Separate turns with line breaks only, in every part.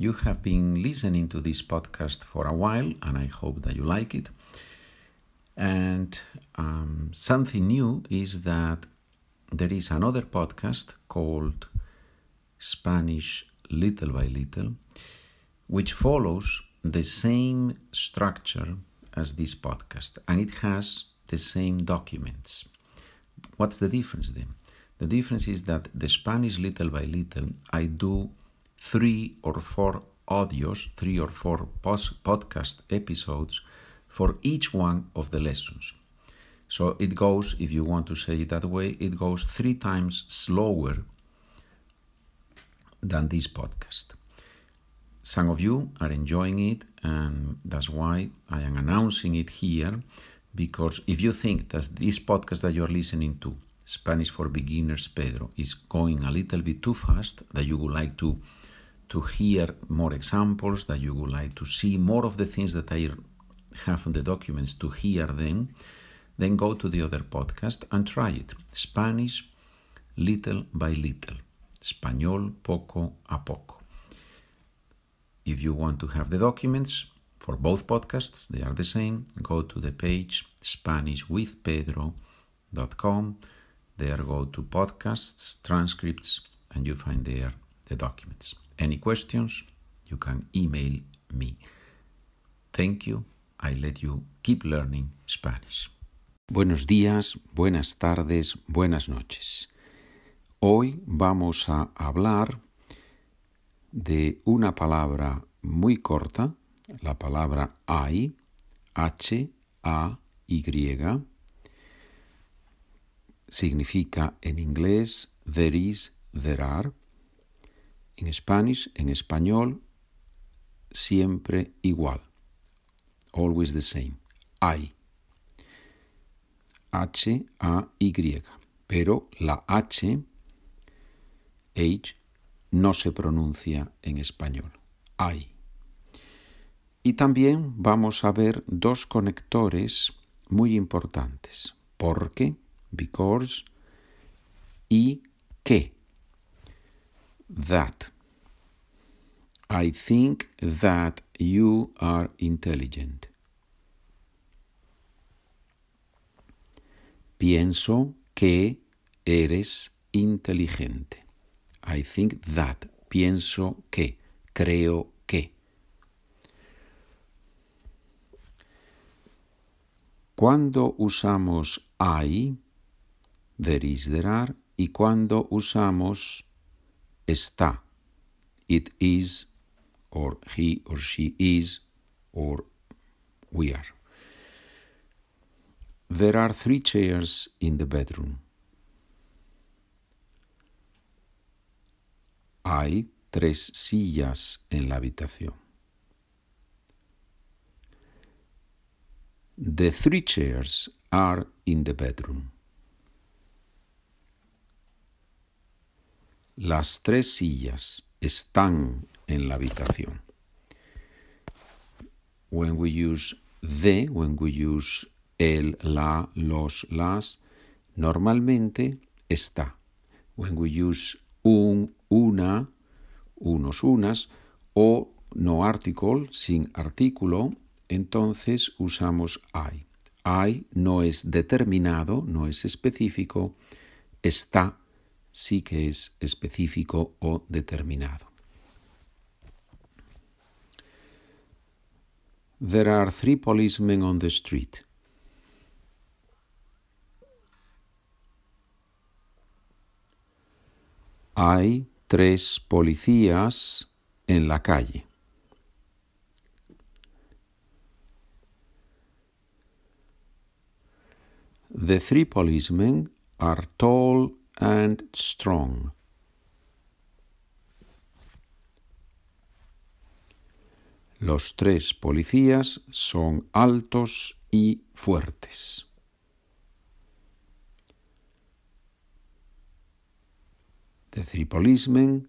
You have been listening to this podcast for a while, and I hope that you like it. And um, something new is that there is another podcast called Spanish Little by Little, which follows the same structure as this podcast and it has the same documents. What's the difference then? The difference is that the Spanish Little by Little, I do three or four audios, three or four podcast episodes for each one of the lessons. So it goes, if you want to say it that way, it goes three times slower than this podcast. Some of you are enjoying it, and that's why I am announcing it here. Because if you think that this podcast that you're listening to, Spanish for Beginners Pedro, is going a little bit too fast, that you would like to to hear more examples, that you would like to see more of the things that I have on the documents to hear them, then go to the other podcast and try it. Spanish little by little. Español poco a poco. If you want to have the documents for both podcasts, they are the same. Go to the page SpanishWithPedro.com. There go to podcasts, transcripts, and you find there the documents. Any questions? You can email me. Thank you. I let you keep learning Spanish. Buenos días, buenas tardes, buenas noches. Hoy vamos a hablar de una palabra muy corta, la palabra hay, H, A, Y, significa en inglés there is, there are, en Spanish, en español, siempre igual, always the same, hay. H, A, Y, pero la H, H, no se pronuncia en español. Hay. Y también vamos a ver dos conectores muy importantes. ¿Por qué? Because y que. That. I think that you are intelligent. Pienso que eres inteligente. I think that. Pienso que. Creo que. Cuando usamos I, there is, there are, y cuando usamos está, it is, or he or she is, or we are. There are three chairs in the bedroom. Hay tres sillas en la habitación. The three chairs are in the bedroom. Las tres sillas están en la habitación. When we use the, when we use el, la, los, las, normalmente está. When we use un, una, unos, unas, o no article, sin artículo, entonces usamos I. I no es determinado, no es específico, está sí que es específico o determinado. There are three policemen on the street. Hay tres policías en la calle. The three policemen are tall and strong. Los tres policías son altos y fuertes. The three policemen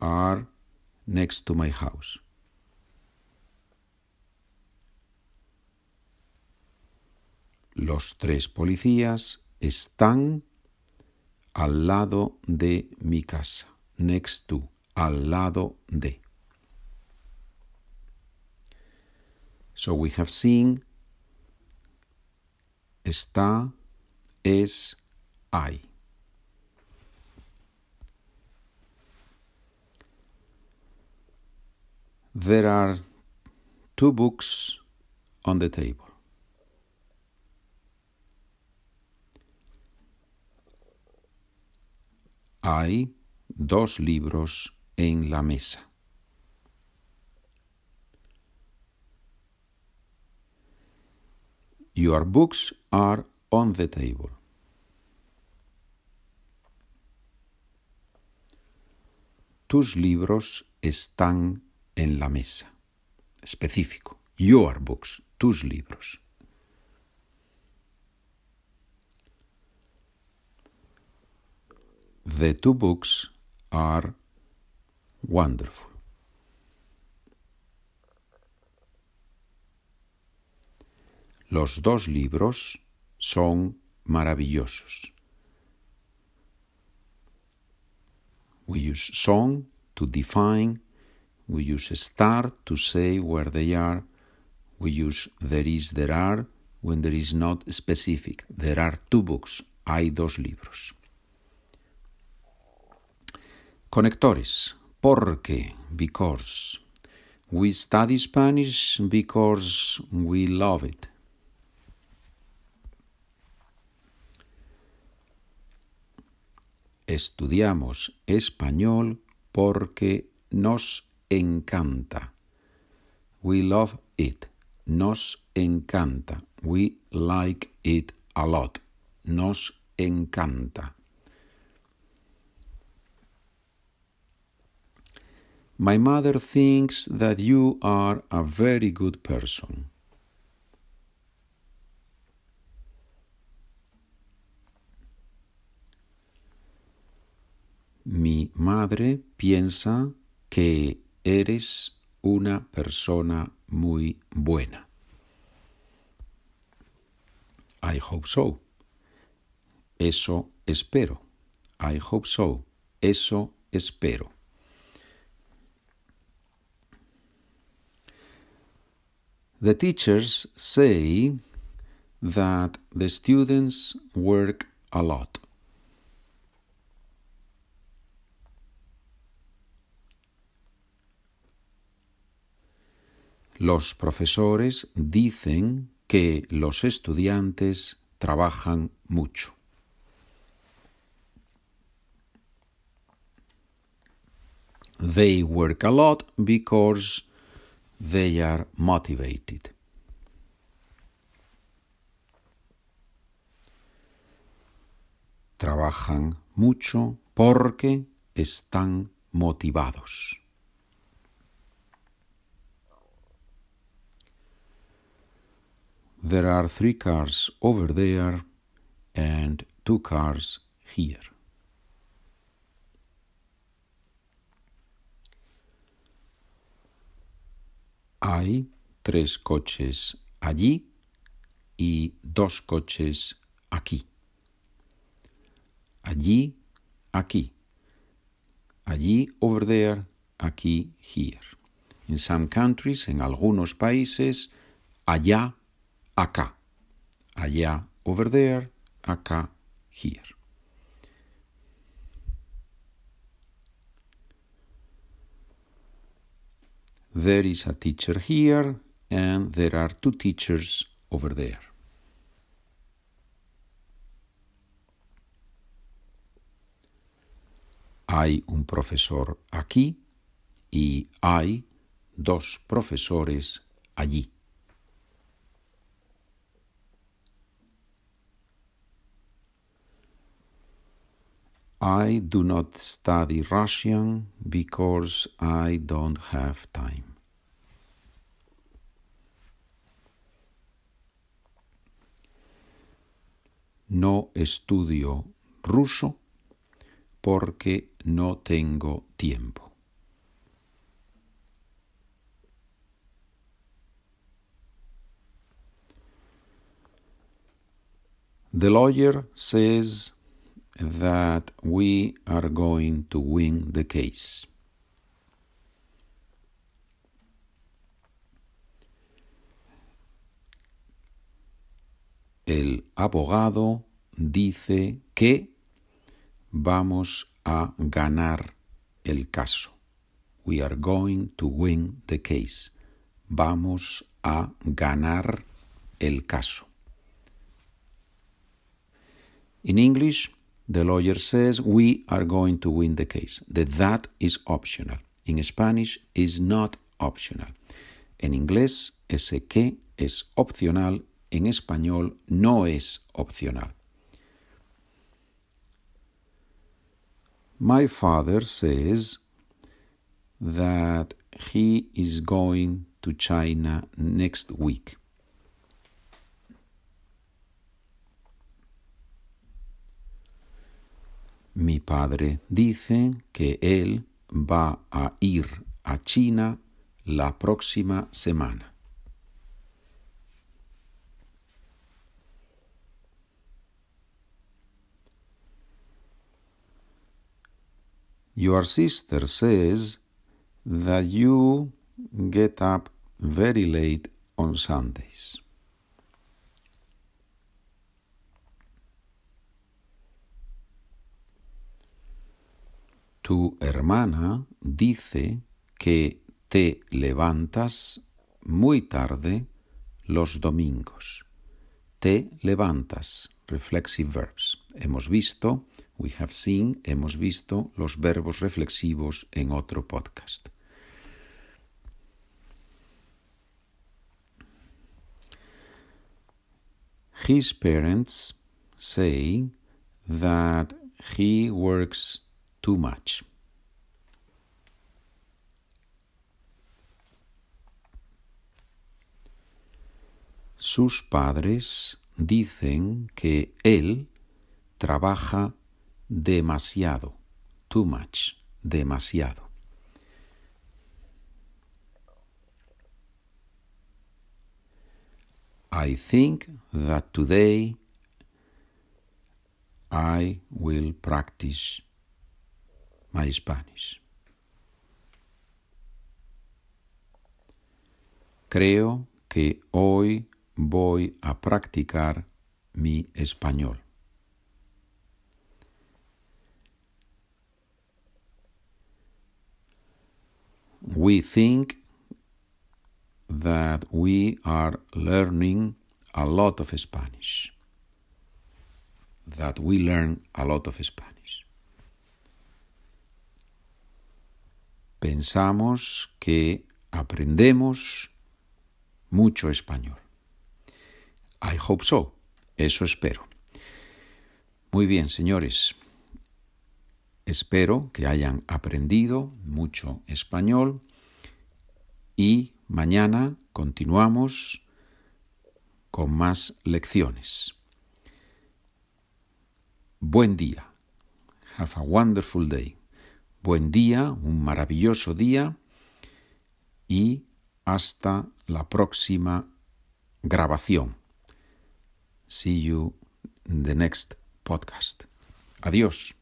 are next to my house. Los tres policías están al lado de mi casa, next to, al lado de. So we have seen está, es, hay. There are two books on the table. Hay dos libros en la mesa. Your books are on the table. Tus libros están en la mesa. Específico. Your books, tus libros. The two books are wonderful. Los dos libros son maravillosos. We use son to define, we use start to say where they are, we use there is, there are when there is not specific. There are two books, hay dos libros. Conectores. Porque, because. We study Spanish because we love it. Estudiamos español porque nos encanta. We love it. Nos encanta. We like it a lot. Nos encanta. My mother thinks that you are a very good person. Mi madre piensa que eres una persona muy buena. I hope so. Eso espero. I hope so. Eso espero. The teachers say that the students work a lot. Los profesores dicen que los estudiantes trabajan mucho. They work a lot because they are motivated. Trabajan mucho porque están motivados. There are three cars over there and two cars here. Hay tres coches allí y dos coches aquí. Allí, aquí. Allí, over there, aquí, here. In some countries, en algunos países, allá, acá. Allá, over there, acá, here. There is a teacher here and there are two teachers over there. Hay un profesor aquí y hay dos profesores allí. I do not study Russian because I don't have time. No estudio ruso porque no tengo tiempo. The lawyer says that we are going to win the case. el abogado dice que vamos a ganar el caso. We are going to win the case. Vamos a ganar el caso. In English, the lawyer says we are going to win the case. The that is optional. In Spanish is not optional. En inglés, ese que es opcional. En español, no es opcional. My father says that he is going to China next week. Mi padre dice que él va a ir a China la próxima semana. Your sister says that you get up very late on Sundays. Tu hermana dice que te levantas muy tarde los domingos. Te levantas, reflexive verbs. Hemos visto We have seen, hemos visto los verbos reflexivos en otro podcast. His parents say that he works too much. Sus padres dicen que él trabaja demasiado, too much, demasiado. I think that today I will practice my Spanish. Creo que hoy voy a practicar mi español. we think that we are learning a lot of Spanish. That we learn a lot of Spanish. Pensamos que aprendemos mucho español. I hope so. Eso espero. Muy bien, señores. Espero que hayan aprendido mucho español y mañana continuamos con más lecciones. Buen día. Have a wonderful day. Buen día, un maravilloso día y hasta la próxima grabación. See you in the next podcast. Adiós.